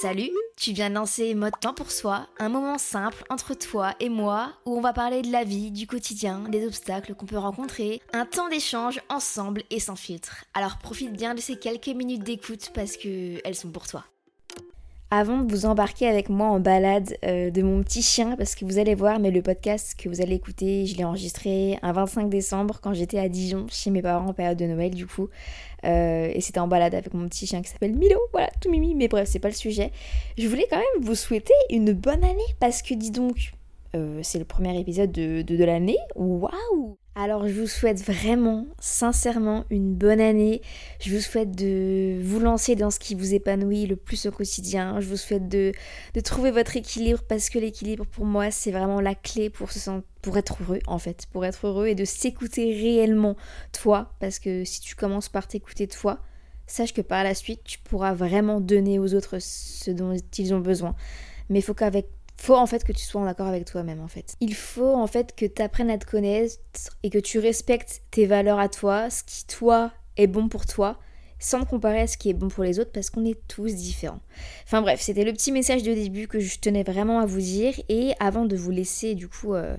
Salut, tu viens de lancer Mode Temps pour Soi, un moment simple entre toi et moi où on va parler de la vie, du quotidien, des obstacles qu'on peut rencontrer, un temps d'échange ensemble et sans filtre. Alors profite bien de ces quelques minutes d'écoute parce que elles sont pour toi. Avant de vous embarquer avec moi en balade euh, de mon petit chien, parce que vous allez voir, mais le podcast que vous allez écouter, je l'ai enregistré un 25 décembre quand j'étais à Dijon chez mes parents en période de Noël du coup. Euh, et c'était en balade avec mon petit chien qui s'appelle Milo, voilà, tout mimi, mais bref, c'est pas le sujet. Je voulais quand même vous souhaiter une bonne année, parce que dis donc, euh, c'est le premier épisode de, de, de l'année. Waouh Alors je vous souhaite vraiment, sincèrement, une bonne année. Je vous souhaite de vous lancer dans ce qui vous épanouit le plus au quotidien. Je vous souhaite de, trouver votre équilibre parce que l'équilibre pour moi c'est vraiment la clé pour être heureux en fait, pour être heureux et de s'écouter réellement toi parce que si tu commences par t'écouter toi, sache que par la suite tu pourras vraiment donner aux autres ce dont ils ont besoin. Mais il faut qu'avec faut en fait que tu sois en accord avec toi-même en fait. Il faut en fait que tu apprennes à te connaître et que tu respectes tes valeurs à toi, ce qui toi est bon pour toi, sans comparer à ce qui est bon pour les autres parce qu'on est tous différents. Enfin bref, c'était le petit message de début que je tenais vraiment à vous dire et avant de vous laisser du coup euh,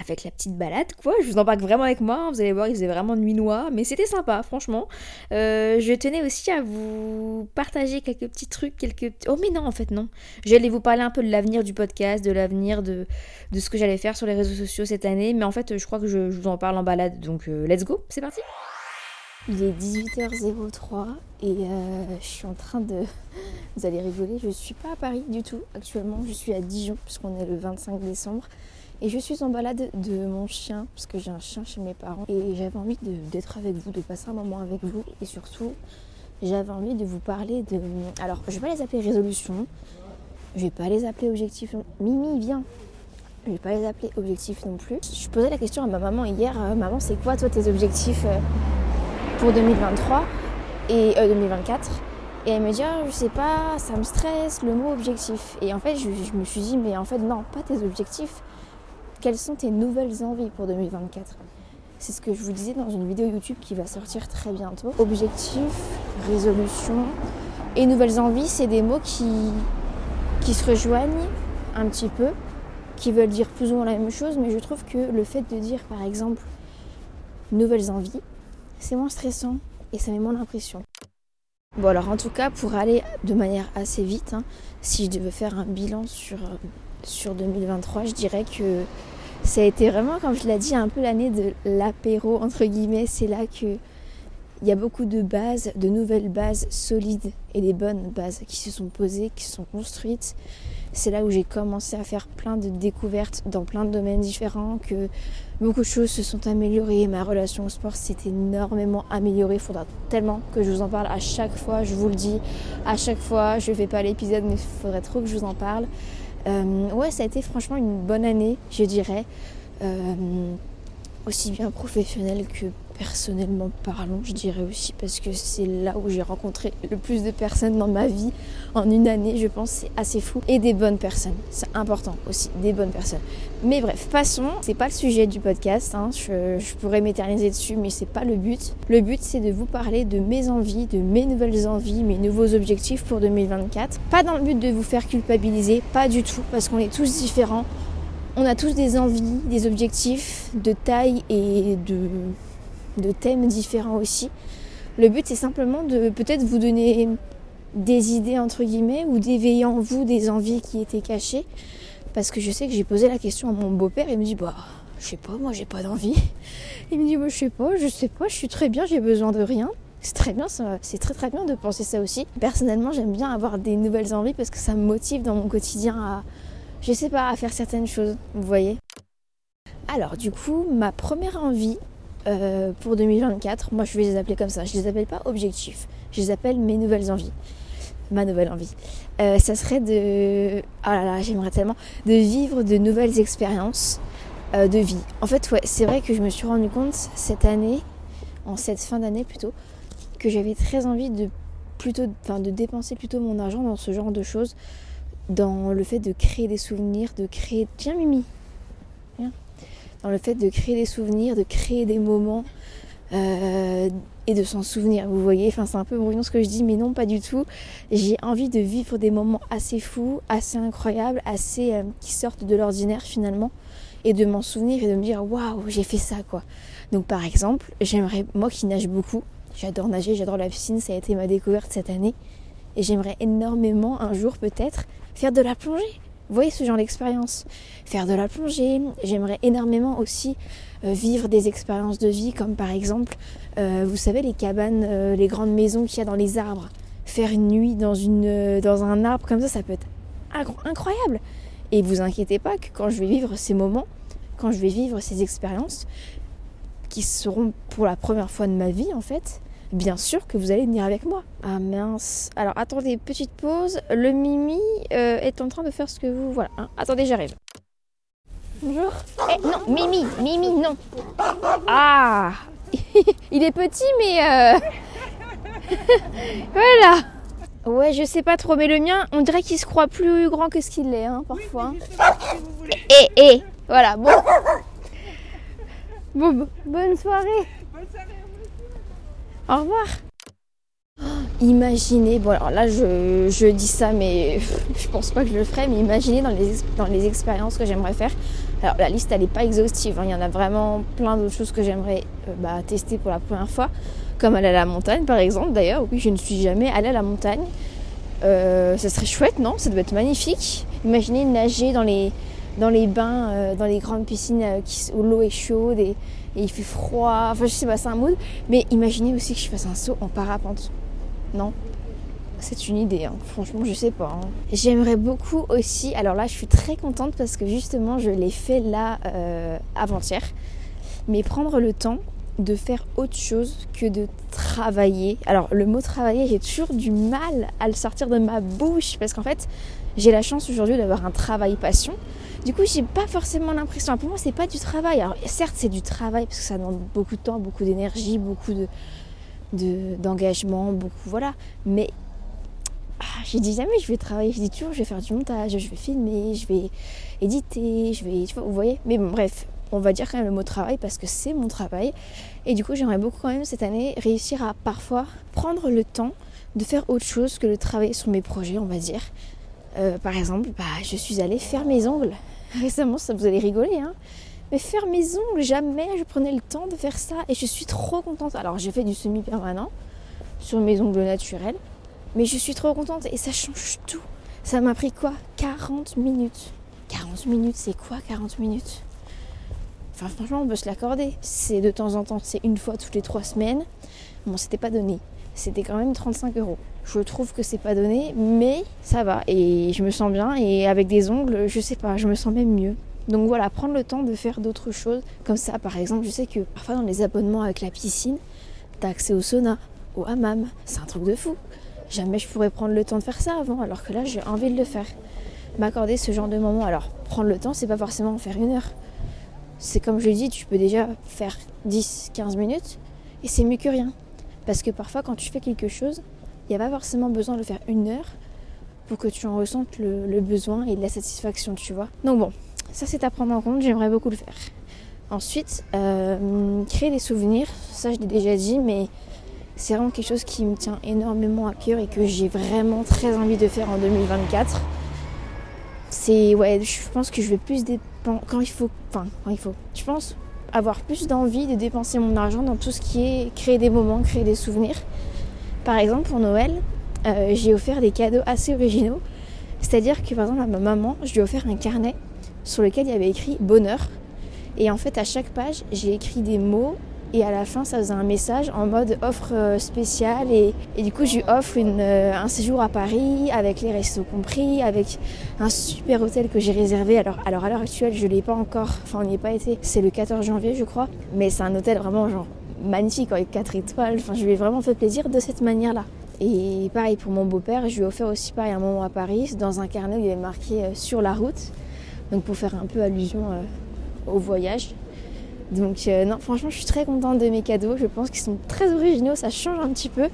avec la petite balade quoi, je vous embarque vraiment avec moi, vous allez voir il faisait vraiment nuit noire mais c'était sympa franchement. Euh, je tenais aussi à vous partager quelques petits trucs, quelques... Oh mais non en fait non, j'allais vous parler un peu de l'avenir du podcast, de l'avenir de, de ce que j'allais faire sur les réseaux sociaux cette année mais en fait je crois que je, je vous en parle en balade donc euh, let's go, c'est parti il est 18h03 et euh, je suis en train de... Vous allez rigoler, je ne suis pas à Paris du tout actuellement, je suis à Dijon puisqu'on est le 25 décembre. Et je suis en balade de mon chien, parce que j'ai un chien chez mes parents. Et j'avais envie d'être avec vous, de passer un moment avec vous. Et surtout, j'avais envie de vous parler de... Alors, je vais pas les appeler résolutions, je vais pas les appeler objectifs. Mimi, viens je vais pas les appeler objectifs non plus. Je posais la question à ma maman hier, euh, maman c'est quoi toi tes objectifs euh, pour 2023 et 2024 et elle me dit oh, je sais pas ça me stresse le mot objectif. Et en fait je, me suis dit mais en fait non pas tes objectifs. Quelles sont tes nouvelles envies pour 2024 c'est ce que je vous disais dans une vidéo YouTube qui va sortir très bientôt. Objectif résolution et nouvelles envies c'est des mots qui qui se rejoignent un petit peu qui veulent dire plus ou moins la même chose mais je trouve que le fait de dire par exemple nouvelles envies c'est moins stressant et ça met moins l'impression. Bon alors en tout cas pour aller de manière assez vite, hein, si je devais faire un bilan sur, sur 2023, je dirais que ça a été vraiment, comme je l'ai dit, un peu l'année de l'apéro entre guillemets. C'est là que il y a beaucoup de bases, de nouvelles bases solides et des bonnes bases qui se sont posées, qui se sont construites. C'est là où j'ai commencé à faire plein de découvertes dans plein de domaines différents, que beaucoup de choses se sont améliorées. Ma relation au sport s'est énormément améliorée. Il faudra tellement que je vous en parle à chaque fois, je vous le dis. À chaque fois, je ne fais pas l'épisode, mais il faudrait trop que je vous en parle. Euh, ouais, ça a été franchement une bonne année, je dirais. Euh, aussi bien professionnelle que personnellement parlant, je dirais aussi, parce que c'est là où j'ai rencontré le plus de personnes dans ma vie en une année, je pense, c'est assez fou. Et des bonnes personnes, c'est important aussi, des bonnes personnes. Mais bref, passons, c'est pas le sujet du podcast, hein. je, je, pourrais m'éterniser dessus, mais c'est pas le but. Le but, c'est de vous parler de mes envies, de mes nouvelles envies, mes nouveaux objectifs pour 2024. Pas dans le but de vous faire culpabiliser, pas du tout, parce qu'on est tous différents On a tous des envies, des objectifs de taille et de, de thèmes différents aussi. Le but c'est simplement de peut-être vous donner des idées entre guillemets ou d'éveiller en vous des envies qui étaient cachées. Parce que je sais que j'ai posé la question à mon beau-père il me dit bah je sais pas, moi j'ai pas d'envie. Il me dit bah, je sais pas, je sais pas, je suis très bien, j'ai besoin de rien. C'est très bien, c'est très très bien de penser ça aussi. Personnellement, j'aime bien avoir des nouvelles envies parce que ça me motive dans mon quotidien à, je sais pas, à faire certaines choses. Vous voyez Alors, du coup, ma première envie euh, pour 2024, moi je vais les appeler comme ça. Je les appelle pas objectifs, je les appelle mes nouvelles envies. Ma nouvelle envie. Euh, ça serait de. Oh là là, j'aimerais tellement. De vivre de nouvelles expériences euh, de vie. En fait, ouais, c'est vrai que je me suis rendu compte cette année, en cette fin d'année plutôt, que j'avais très envie de plutôt, de dépenser plutôt mon argent dans ce genre de choses, dans le fait de créer des souvenirs, de créer. Tiens, Mimi. Le fait de créer des souvenirs, de créer des moments. Euh, et de s'en souvenir, vous voyez, enfin c'est un peu brouillon ce que je dis, mais non pas du tout. J'ai envie de vivre des moments assez fous, assez incroyables, assez euh, qui sortent de l'ordinaire finalement, et de m'en souvenir et de me dire waouh j'ai fait ça quoi. Donc par exemple j'aimerais moi qui nage beaucoup, j'adore nager, j'adore la piscine, ça a été ma découverte cette année et j'aimerais énormément un jour peut-être faire de la plongée. Voyez ce genre d'expérience Faire de la plongée, j'aimerais énormément aussi euh, vivre des expériences de vie comme par exemple, euh, vous savez les cabanes, euh, les grandes maisons qu'il y a dans les arbres. Faire une nuit dans, dans un arbre comme ça, ça peut être incroyable. Et vous inquiétez pas que quand je vais vivre ces moments, quand je vais vivre ces expériences, qui seront pour la première fois de ma vie en fait, bien sûr que vous allez venir avec moi. Ah mince. Alors attendez, petite pause. Le Mimi euh, est en train de faire ce que vous... Voilà. Hein. Attendez, j'arrive. Bonjour. Eh non, Mimi, Mimi, non. Ah Il est petit mais... Euh... voilà. Ouais, je sais pas trop, mais le mien, on dirait qu'il se croit plus grand que ce qu'il est, hein, parfois. Et, et, voilà, bon. Bon, bonne soirée. Bonne soirée. Au revoir. imaginez, bon alors là je, dis ça mais je pense pas que je le ferai, mais imaginez dans les, dans les expériences que j'aimerais faire. Alors la liste elle n'est pas exhaustive, hein. il y en a vraiment plein d'autres choses que j'aimerais euh, bah, tester pour la première fois comme aller à la montagne par exemple. D'ailleurs, oui, je ne suis jamais allée à la montagne. Euh, ça serait chouette, non? Ça doit être magnifique. Imaginez nager dans les, dans les bains, euh, dans les grandes piscines euh, où l'eau est chaude et, il fait froid. Enfin, je sais pas, c'est un mood. Mais imaginez aussi que je fasse un saut en parapente. Non c'est une idée, hein. franchement je sais pas. Hein. J'aimerais beaucoup aussi, alors là je suis très contente parce que justement je l'ai fait là avant-hier, mais prendre le temps de faire autre chose que de travailler. Alors le mot travailler, j'ai toujours du mal à le sortir de ma bouche parce qu'en fait, j'ai la chance aujourd'hui d'avoir un travail passion. Du coup, j'ai pas forcément l'impression. Pour moi, c'est pas du travail. Alors certes, c'est du travail parce que ça demande beaucoup de temps, beaucoup d'énergie, beaucoup de d'engagement, beaucoup voilà. Mais ah, j'ai dit jamais je vais travailler. Je dis toujours je vais faire du montage, je vais filmer, je vais éditer, je vais, vous voyez. Mais bon, bref, on va dire quand même le mot travail parce que c'est mon travail. Et du coup, j'aimerais beaucoup quand même cette année réussir à parfois prendre le temps de faire autre chose que de travailler sur mes projets, on va dire. Euh, par exemple, bah, je suis allée faire mes ongles. Récemment, ça vous allez rigoler, hein. Mais faire mes ongles, jamais je prenais le temps de faire ça et je suis trop contente. Alors, j'ai fait du semi-permanent sur mes ongles naturels, mais je suis trop contente et ça change tout. Ça m'a pris quoi? 40 minutes. 40 minutes, c'est quoi 40 minutes? Enfin, franchement, on peut se l'accorder. C'est de temps en temps, c'est une fois toutes les trois semaines. Bon, c'était pas donné. C'était quand même 35 euros. Je trouve que c'est pas donné, mais ça va. Et je me sens bien. Et avec des ongles, je sais pas, je me sens même mieux. Donc voilà, prendre le temps de faire d'autres choses. Comme ça, par exemple, je sais que parfois dans les abonnements avec la piscine, t'as accès au sauna, au hammam. C'est un truc de fou. Jamais je pourrais prendre le temps de faire ça avant, alors que là, j'ai envie de le faire. M'accorder ce genre de moment. Alors, prendre le temps, c'est pas forcément en faire une heure c'est comme je dis, tu peux déjà faire 10-15 minutes et c'est mieux que rien. Parce que parfois quand tu fais quelque chose, il n'y a pas forcément besoin de faire une heure pour que tu en ressentes le, besoin et la satisfaction, tu vois. Donc bon, ça c'est à prendre en compte, j'aimerais beaucoup le faire. Ensuite, euh, créer des souvenirs, ça je l'ai déjà dit, mais c'est vraiment quelque chose qui me tient énormément à cœur et que j'ai vraiment très envie de faire en 2024. C'est ouais, je pense que je vais plus pense, quand il faut, enfin, quand il faut, je pense avoir plus d'envie de dépenser mon argent dans tout ce qui est créer des moments, créer des souvenirs. Par exemple, pour Noël, euh, j'ai offert des cadeaux assez originaux. C'est-à-dire que par exemple à ma maman, je lui ai offert un carnet sur lequel il y avait écrit bonheur. Et en fait, à chaque page, j'ai écrit des mots et à la fin, ça faisait un message en mode offre euh, spéciale. Et, du coup, je lui offre euh, un séjour à Paris avec les restos compris, avec un super hôtel que j'ai réservé. Alors, alors à l'heure actuelle, je ne l'ai pas encore. Enfin, on n'y est pas été. C'est le 14 janvier, je crois. Mais c'est un hôtel vraiment genre magnifique avec 4 étoiles. Enfin, je lui ai vraiment fait plaisir de cette manière-là. Et pareil pour mon beau-père, je lui ai offert aussi pareil un moment à Paris dans un carnet il avait marqué euh, sur la route. Donc pour faire un peu allusion au voyage. Donc euh, non, franchement, je suis très contente de mes cadeaux. Je pense qu'ils sont très originaux, ça change un petit peu.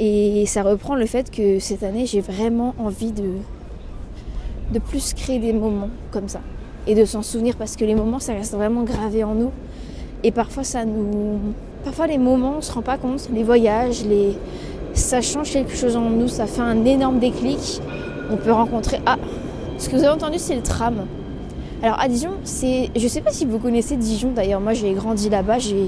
Et ça reprend le fait que cette année, j'ai vraiment envie de, plus créer des moments comme ça. Et de s'en souvenir parce que les moments, ça reste vraiment gravé en nous. Et parfois, ça nous... Parfois, les moments, on se rend pas compte. Les voyages, les... ça change quelque chose en nous. Ça fait un énorme déclic. On peut rencontrer... Ah Ce que vous avez entendu, c'est le tram. Alors à Dijon, c'est, je sais pas si vous connaissez Dijon d'ailleurs, moi j'ai grandi là-bas, j'ai,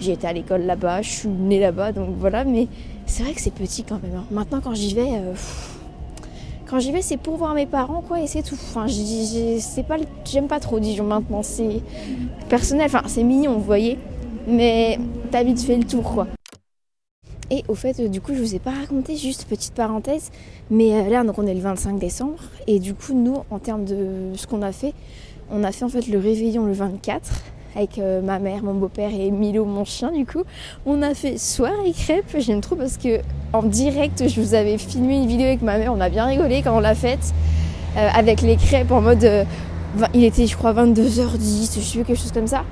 j'ai été à l'école là-bas, je suis née là-bas, donc voilà, mais c'est vrai que c'est petit quand même. Hein. Maintenant quand j'y vais, euh, quand j'y vais c'est pour voir mes parents quoi et c'est tout. Enfin, c'est pas, j'aime pas trop Dijon maintenant, c'est personnel, enfin c'est mignon, vous voyez, mais t'as vite fait le tour quoi. Et au fait, du coup, je vous ai pas raconté, juste petite parenthèse, mais euh, là, donc on est le 25 décembre, et du coup, nous, en termes de ce qu'on a fait, on a fait en fait le réveillon le 24 avec euh, ma mère, mon beau-père et Milo, mon chien, du coup. On a fait soirée crêpes, j'aime trop parce que en direct, je vous avais filmé une vidéo avec ma mère, on a bien rigolé quand on l'a faite, euh, avec les crêpes en mode. il était, je crois, 22h10, je sais quelque chose comme ça.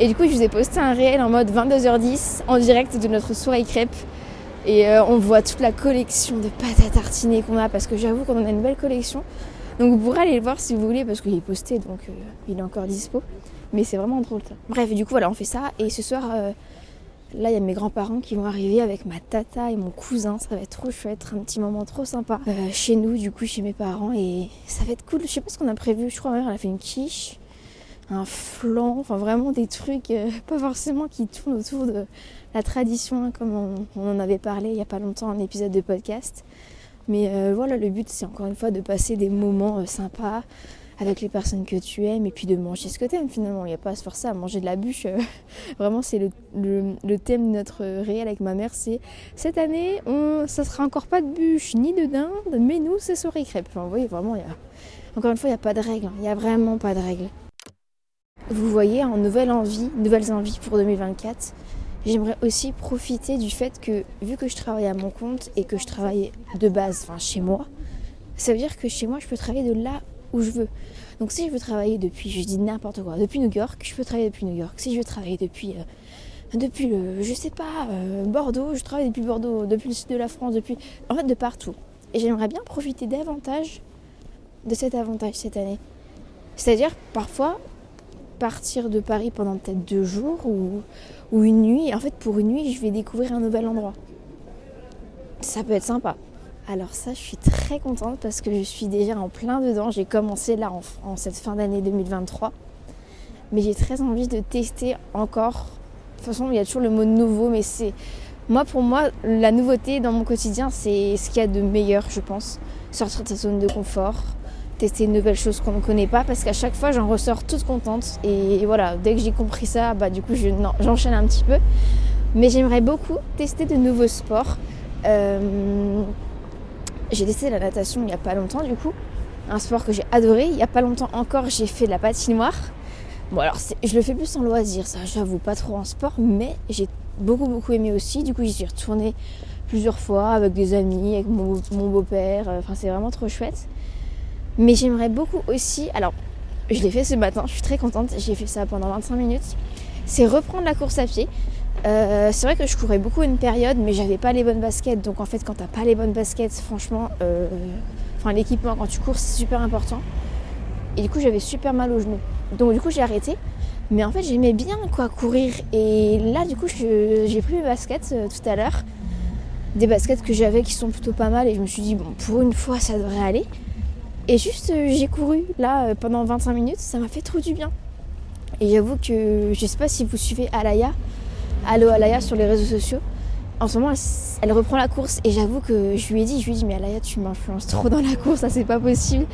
Et du coup, je vous ai posté un réel en mode 22h10 en direct de notre soirée crêpes. Et euh, on voit toute la collection de pâtes à tartiner qu'on a parce que j'avoue qu'on a une belle collection. Donc vous pourrez aller le voir si vous voulez parce qu'il est posté donc euh, il est encore dispo. Mais c'est vraiment drôle ça. Bref, du coup voilà, on fait ça. Et ce soir, euh, là il y a mes grands-parents qui vont arriver avec ma tata et mon cousin. Ça va être trop chouette, un petit moment trop sympa chez nous, du coup chez mes parents. Et ça va être cool. Je sais pas ce qu'on a prévu. Je crois ma mère elle a fait une quiche un flan, enfin vraiment des trucs pas forcément qui tournent autour de la tradition, hein, comme on, en avait parlé il n'y a pas longtemps, un épisode de podcast. Mais euh, voilà, le but, c'est encore une fois de passer des moments euh, sympas avec les personnes que tu aimes et puis de manger ce que tu aimes finalement. Il n'y a pas à se forcer à manger de la bûche. vraiment, c'est le, thème de notre réel avec ma mère. C'est cette année, on, ça sera encore pas de bûche ni de dinde, mais nous, c'est soirée crêpes. Enfin, vous voyez, vraiment, encore une fois, il n'y a pas de règles. Hein. Il n'y a vraiment pas de règles. Vous voyez, en nouvelle envie, nouvelles envies pour 2024, J'aimerais aussi profiter du fait que, vu que je travaille à mon compte et que je travaille de base, enfin chez moi, ça veut dire que chez moi, je peux travailler de là où je veux. Donc si je veux travailler depuis, je dis n'importe quoi, depuis New York, je peux travailler depuis New York. Si je veux travailler depuis, euh, depuis le, je sais pas, euh, Bordeaux, je travaille depuis Bordeaux, depuis le sud de la France, depuis, en fait de partout. Et j'aimerais bien profiter davantage de cet avantage cette année. C'est-à-dire parfois partir de Paris pendant peut-être deux jours ou, une nuit. En fait, pour une nuit, je vais découvrir un nouvel endroit. Ça peut être sympa. Alors ça, je suis très contente parce que je suis déjà en plein dedans. J'ai commencé là en, cette fin d'année 2023. Mais j'ai très envie de tester encore. De toute façon, il y a toujours le mot nouveau, mais c'est... Moi, pour moi, la nouveauté dans mon quotidien, c'est ce qu'il y a de meilleur, je pense. Sortir de sa zone de confort, tester une nouvelle chose qu'on ne connaît pas parce qu'à chaque fois j'en ressors toute contente. Et voilà dès que j'ai compris ça bah du coup j'enchaîne un petit peu. Mais j'aimerais beaucoup tester de nouveaux sports. Euh, j'ai testé la natation il n'y a pas longtemps du coup. Un sport que j'ai adoré. Il n'y a pas longtemps encore j'ai fait de la patinoire. Bon alors je le fais plus en loisir ça j'avoue pas trop en sport mais j'ai beaucoup beaucoup aimé aussi. Du coup j'y suis retournée plusieurs fois avec des amis avec mon, mon beau-père. Enfin c'est vraiment trop chouette mais j'aimerais beaucoup aussi, alors je l'ai fait ce matin, je suis très contente, j'ai fait ça pendant 25 minutes, c'est reprendre la course à pied. Euh, c'est vrai que je courais beaucoup une période, mais j'avais pas les bonnes baskets. Donc en fait, quand t'as pas les bonnes baskets, franchement, euh, l'équipement quand tu cours, c'est super important. Et du coup, j'avais super mal aux genoux. Donc du coup, j'ai arrêté. Mais en fait, j'aimais bien quoi courir. Et là, du coup, j'ai pris mes baskets euh, tout à l'heure, des baskets que j'avais qui sont plutôt pas mal. Et je me suis dit bon, pour une fois, ça devrait aller. Et juste, euh, j'ai couru là euh, pendant 25 minutes, ça m'a fait trop du bien. Et j'avoue que je sais pas si vous suivez Alaya, Allo Alaya sur les réseaux sociaux. En ce moment, elle, reprend la course et j'avoue que je lui ai dit, je lui ai dit, mais Alaya, tu m'influences trop dans la course, ça c'est pas possible.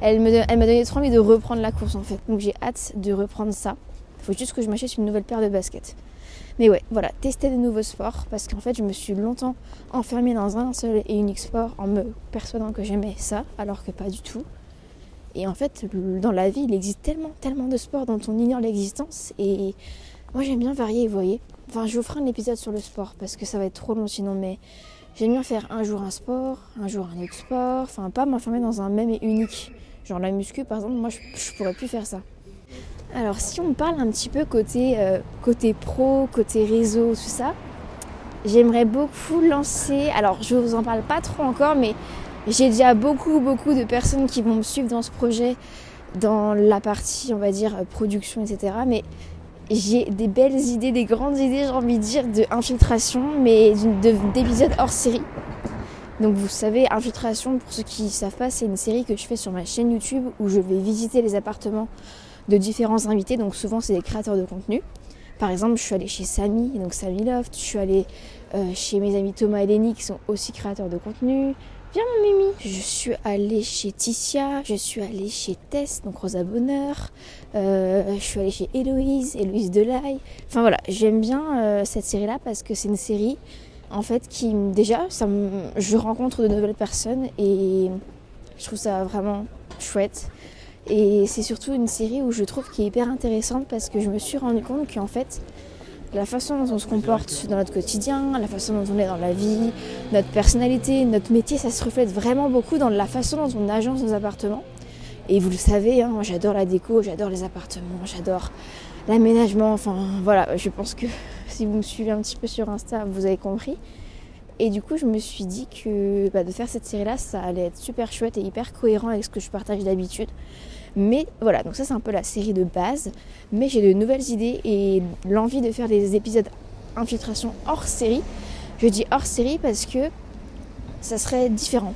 Elle m'a donné trop envie de reprendre la course en fait. Donc j'ai hâte de reprendre ça. Il faut juste que je m'achète une nouvelle paire de baskets. Mais ouais, voilà, tester de nouveaux sports parce qu'en fait, je me suis longtemps enfermée dans un seul et unique sport en me persuadant que j'aimais ça, alors que pas du tout. Et en fait, dans la vie, il existe tellement, tellement de sports dont on ignore l'existence. Et moi, j'aime bien varier, vous voyez. Enfin, je vous ferai un épisode sur le sport parce que ça va être trop long sinon, mais j'aime bien faire un jour un sport, un jour un autre sport. Enfin, pas m'enfermer dans un même et unique. Genre la muscu, par exemple, moi, je, je pourrais plus faire ça. Alors si on parle un petit peu côté, euh, côté pro, côté réseau, tout ça, j'aimerais beaucoup lancer, alors je vous en parle pas trop encore, mais j'ai déjà beaucoup beaucoup de personnes qui vont me suivre dans ce projet, dans la partie on va dire production, etc. Mais j'ai des belles idées, des grandes idées, j'ai envie de dire, de infiltration, mais d'épisodes hors série. Donc vous savez, Infiltration, pour ceux qui ne savent pas, c'est une série que je fais sur ma chaîne YouTube où je vais visiter les appartements de différents invités, donc souvent c'est des créateurs de contenu. Par exemple, je suis allée chez Samy, donc Samy Loft, je suis allée euh, chez mes amis Thomas et Lenny qui sont aussi créateurs de contenu. Viens mon Mimi Je suis allée chez Ticia, je suis allée chez Tess, donc Rosa Bonheur, euh, je suis allée chez Héloïse, Héloïse Delaille. Enfin voilà, j'aime bien euh, cette série-là parce que c'est une série en fait qui déjà, ça je rencontre de nouvelles personnes et je trouve ça vraiment chouette. Et c'est surtout une série où je trouve qui est hyper intéressante parce que je me suis rendu compte qu'en fait, la façon dont on se comporte dans notre quotidien, la façon dont on est dans la vie, notre personnalité, notre métier, ça se reflète vraiment beaucoup dans la façon dont on agence nos appartements. Et vous le savez, hein, j'adore la déco, j'adore les appartements, j'adore l'aménagement. Enfin voilà, je pense que si vous me suivez un petit peu sur Insta, vous avez compris. Et du coup, je me suis dit que bah, de faire cette série-là, ça allait être super chouette et hyper cohérent avec ce que je partage d'habitude. Mais voilà, donc ça c'est un peu la série de base. Mais j'ai de nouvelles idées et l'envie de faire des épisodes infiltration hors série. Je dis hors série parce que ça serait différent.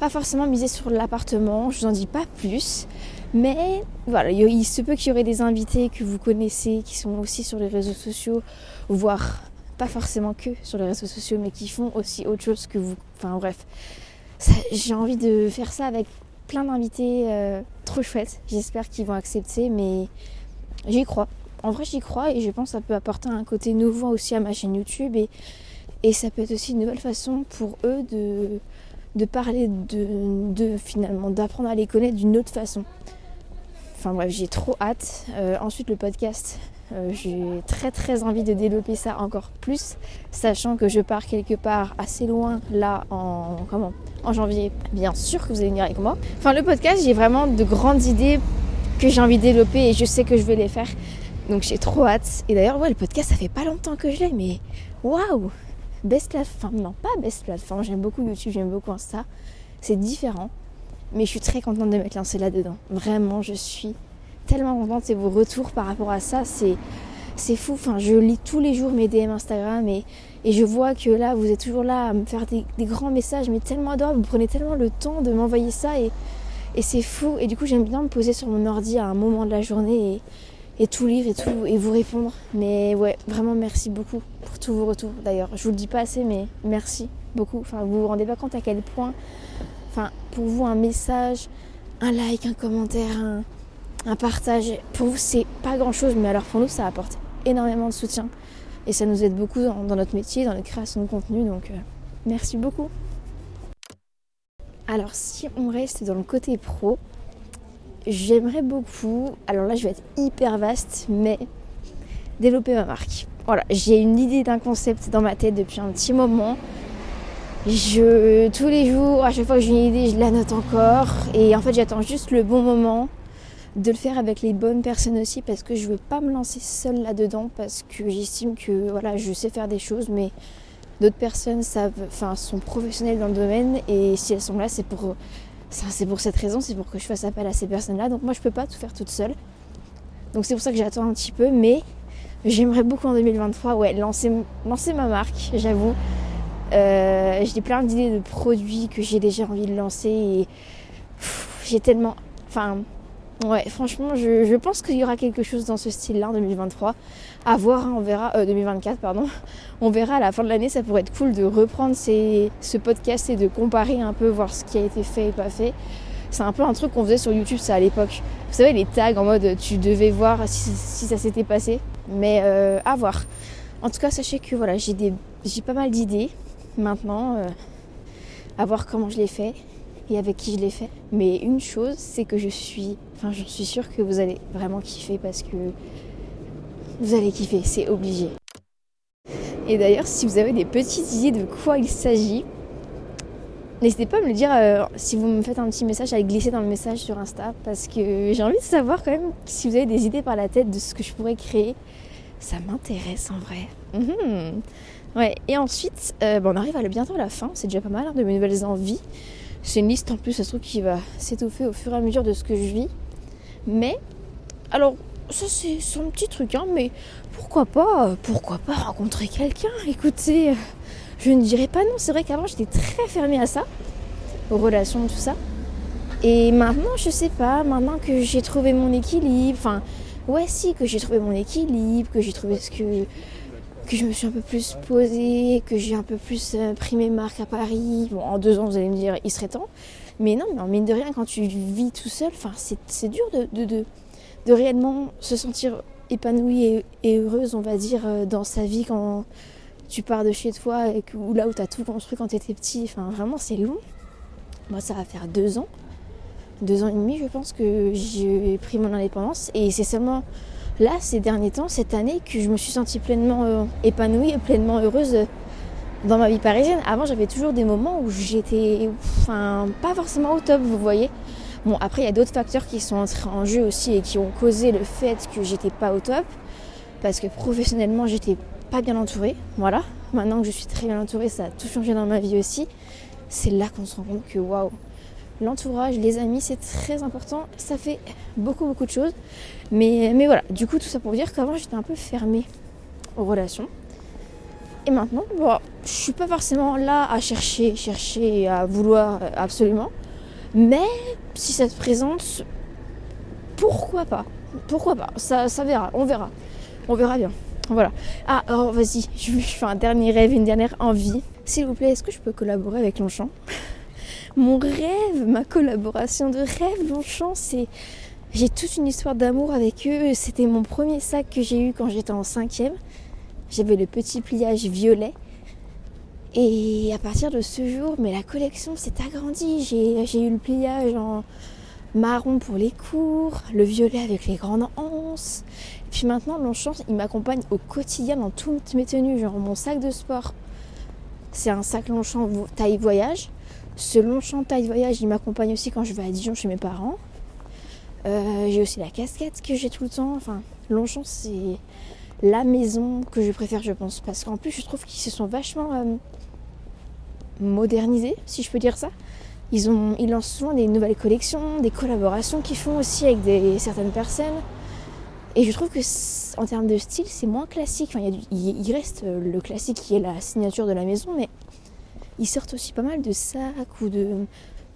Pas forcément miser sur l'appartement, je vous en dis pas plus. Mais voilà, il se peut qu'il y aurait des invités que vous connaissez qui sont aussi sur les réseaux sociaux, voire pas forcément que sur les réseaux sociaux, mais qui font aussi autre chose que vous. Enfin bref, j'ai envie de faire ça avec plein d'invités euh, trop chouettes. J'espère qu'ils vont accepter, mais j'y crois. En vrai, j'y crois et je pense que ça peut apporter un côté nouveau aussi à ma chaîne YouTube et, ça peut être aussi une nouvelle façon pour eux de, parler de, de finalement, d'apprendre à les connaître d'une autre façon. Enfin bref, j'ai trop hâte. Euh, ensuite, le podcast, euh, j'ai très très envie de développer ça encore plus, sachant que je pars quelque part assez loin là en comment en janvier. Bien sûr que vous allez venir avec moi. Enfin le podcast, j'ai vraiment de grandes idées que j'ai envie de développer et je sais que je vais les faire. Donc j'ai trop hâte. Et d'ailleurs ouais le podcast ça fait pas longtemps que je l'ai mais waouh Best plateforme, non pas best plateforme, j'aime beaucoup YouTube, j'aime beaucoup Insta. C'est différent. Mais je suis très contente de m'être lancée là-dedans. Vraiment, je suis tellement contente et vos retours par rapport à ça, c'est c'est fou. Enfin, je lis tous les jours mes DM Instagram et, et je vois que là, vous êtes toujours là à me faire des, grands messages, mais tellement adorables. Vous prenez tellement le temps de m'envoyer ça et, et c'est fou. Et du coup, j'aime bien me poser sur mon ordi à un moment de la journée et, tout lire et tout et vous répondre. Mais ouais, vraiment merci beaucoup pour tous vos retours. D'ailleurs, je vous le dis pas assez, mais merci beaucoup. Enfin, vous vous rendez pas compte à quel point, enfin, pour vous, un message, un like, un commentaire, un, un partage. Pour vous, c'est pas grand chose, mais alors pour nous, ça apporte énormément de soutien. Et ça nous aide beaucoup dans, notre métier, dans la création de contenu. Donc, euh, merci beaucoup. Alors, si on reste dans le côté pro, j'aimerais beaucoup. Alors là, je vais être hyper vaste, mais développer ma marque. Voilà, j'ai une idée d'un concept dans ma tête depuis un petit moment. Je, tous les jours, à chaque fois que j'ai une idée, je la note encore. Et en fait, j'attends juste le bon moment de le faire avec les bonnes personnes aussi parce que je veux pas me lancer seule là-dedans parce que j'estime que voilà, je sais faire des choses mais d'autres personnes savent, enfin, sont professionnelles dans le domaine et si elles sont là, c'est pour, c'est pour cette raison, c'est pour que je fasse appel à ces personnes-là. Donc moi, je peux pas tout faire toute seule. Donc c'est pour ça que j'attends un petit peu, mais j'aimerais beaucoup en 2023, ouais, lancer, lancer ma marque, j'avoue. Euh, j'ai plein d'idées de produits que j'ai déjà envie de lancer et j'ai tellement. Enfin, ouais, franchement, je, pense qu'il y aura quelque chose dans ce style-là en 2023. À voir, hein, on verra. 2024, euh, pardon. On verra à la fin de l'année, ça pourrait être cool de reprendre ce podcast et de comparer un peu, voir ce qui a été fait et pas fait. C'est un peu un truc qu'on faisait sur YouTube, ça à l'époque. Vous savez, les tags en mode tu devais voir si, ça s'était passé. Mais euh, à voir. En tout cas, sachez que voilà, j'ai pas mal d'idées maintenant. Euh, à voir comment je l'ai fait et avec qui je l'ai fait. Mais une chose, c'est que je suis, enfin, j'en suis sûre que vous allez vraiment kiffer parce que vous allez kiffer, c'est obligé. Et d'ailleurs, si vous avez des petites idées de quoi il s'agit, n'hésitez pas à me le dire euh, si vous me faites un petit message, à glisser dans le message sur Insta parce que j'ai envie de savoir quand même si vous avez des idées par la tête de ce que je pourrais créer. Ça m'intéresse en vrai. Mhm. Ouais, et ensuite, euh, on arrive à bientôt à la fin, c'est déjà pas mal hein, de mes nouvelles envies. C'est une liste en plus, ça se trouve, qui va s'étoffer au fur et à mesure de ce que je vis. Mais, alors, ça c'est son petit truc, hein, mais pourquoi pas, pourquoi pas rencontrer quelqu'un? Écoutez, je ne dirais pas non, c'est vrai qu'avant j'étais très fermée à ça, aux relations, tout ça. Et maintenant, je sais pas, maintenant que j'ai trouvé mon équilibre, enfin, ouais, si, que j'ai trouvé mon équilibre, que j'ai trouvé ce que que je me suis un peu plus posée, que j'ai un peu plus euh, pris mes marques à Paris. Bon, en deux ans, vous allez me dire, il serait temps. Mais non, mais en mine de rien, quand tu vis tout seul, c'est dur de, de, de, réellement se sentir épanouie et, heureuse, on va dire, euh, dans sa vie quand tu pars de chez toi et ou là où tu as tout construit quand tu étais petit. Enfin, vraiment, c'est long. Moi, ça va faire deux ans. Deux ans et demi, je pense, que j'ai pris mon indépendance. Et c'est seulement là, ces derniers temps, cette année, que je me suis sentie pleinement euh, épanouie et pleinement heureuse euh, dans ma vie parisienne. Avant, j'avais toujours des moments où j'étais, enfin, pas forcément au top, vous voyez. Bon, après, il y a d'autres facteurs qui sont entrés en jeu aussi et qui ont causé le fait que j'étais pas au top. Parce que professionnellement, j'étais pas bien entourée. Voilà. Maintenant que je suis très bien entourée, ça a tout changé dans ma vie aussi. C'est là qu'on se rend compte que waouh, l'entourage, les amis, c'est très important. Ça fait beaucoup, beaucoup de choses. Mais, mais voilà, du coup, tout ça pour dire qu'avant, j'étais un peu fermée aux relations. Et maintenant, bon, je suis pas forcément là à chercher, chercher, à vouloir absolument. Mais si ça se présente, pourquoi pas? Pourquoi pas? Ça, ça verra, on verra. On verra bien. Voilà. Ah, alors vas-y, je, je fais un dernier rêve, une dernière envie. S'il vous plaît, est-ce que je peux collaborer avec Longchamp? Mon rêve, ma collaboration de rêve, Longchamp, c'est. J'ai toute une histoire d'amour avec eux. C'était mon premier sac que j'ai eu quand j'étais en cinquième. J'avais le petit pliage violet. Et à partir de ce jour, mais la collection s'est agrandie. J'ai eu le pliage en marron pour les cours, le violet avec les grandes anses. Puis maintenant, Longchamp, il m'accompagne au quotidien dans toutes mes tenues. Genre mon sac de sport, c'est un sac Longchamp taille voyage. Ce long taille voyage, il m'accompagne aussi quand je vais à Dijon chez mes parents. Euh, j'ai aussi la casquette que j'ai tout le temps. Enfin, Longchamp, c'est la maison que je préfère, je pense. Parce qu'en plus, je trouve qu'ils se sont vachement euh, modernisés, si je peux dire ça. Ils, ont, lancent souvent des nouvelles collections, des collaborations qu'ils font aussi avec certaines personnes. Et je trouve que en termes de style, c'est moins classique. Il, il, reste le classique qui est la signature de la maison, mais ils sortent aussi pas mal de sacs ou de,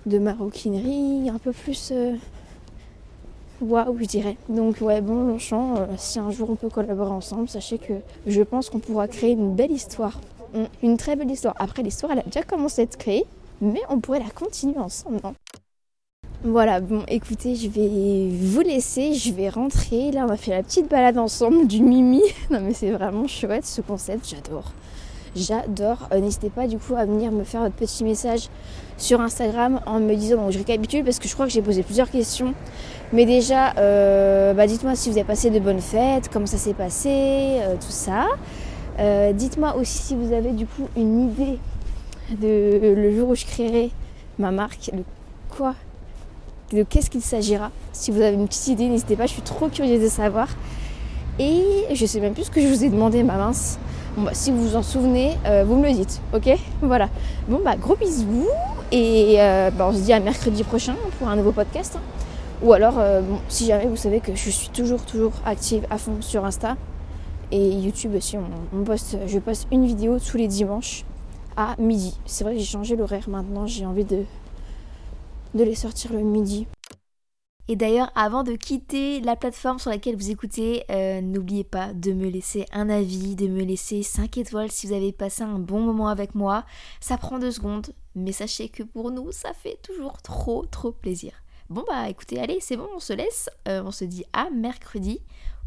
de maroquinerie, un peu plus euh, waouh, je dirais. Donc, ouais, bon, Longchamp, euh, si un jour on peut collaborer ensemble, sachez que je pense qu'on pourra créer une belle histoire. Mm, une très belle histoire. Après, l'histoire, elle a déjà commencé à être créée, mais on pourrait la continuer ensemble, non? Voilà, bon, écoutez, je vais vous laisser, je vais rentrer. Là, on a fait la petite balade ensemble du Mimi. Non, mais c'est vraiment chouette ce concept, j'adore. J'adore. Euh, n'hésitez pas du coup à venir me faire votre petit message sur Instagram en me disant, donc je récapitule parce que je crois que j'ai posé plusieurs questions. Mais déjà, euh, bah, dites-moi si vous avez passé de bonnes fêtes, comment ça s'est passé, euh, tout ça. dites-moi aussi si vous avez du coup une idée de le jour où je créerai ma marque, de quoi, de qu'est-ce qu'il s'agira. Si vous avez une petite idée, n'hésitez pas, je suis trop curieuse de savoir. Et je sais même plus ce que je vous ai demandé, ma mince. Bon, bah, si vous vous en souvenez, euh, vous me le dites, ok Voilà. Bon, bah, gros bisous. Et euh, bah, on se dit à mercredi prochain pour un nouveau podcast. Hein. Ou alors, euh, si jamais vous savez que je suis toujours, toujours active à fond sur Insta et YouTube aussi, on, poste, je poste une vidéo tous les dimanches à midi. C'est vrai que j'ai changé l'horaire maintenant, j'ai envie de, de les sortir le midi. Et d'ailleurs, avant de quitter la plateforme sur laquelle vous écoutez, euh, n'oubliez pas de me laisser un avis, de me laisser 5 étoiles si vous avez passé un bon moment avec moi. Ça prend deux secondes, mais sachez que pour nous, ça fait toujours trop, trop plaisir. Bon bah écoutez, allez, c'est bon, on se laisse. Euh, on se dit à mercredi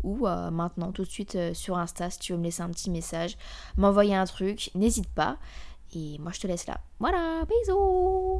ou euh, maintenant tout de suite sur Insta si tu veux me laisser un petit message, m'envoyer un truc, n'hésite pas. Et moi je te laisse là. Voilà, bisous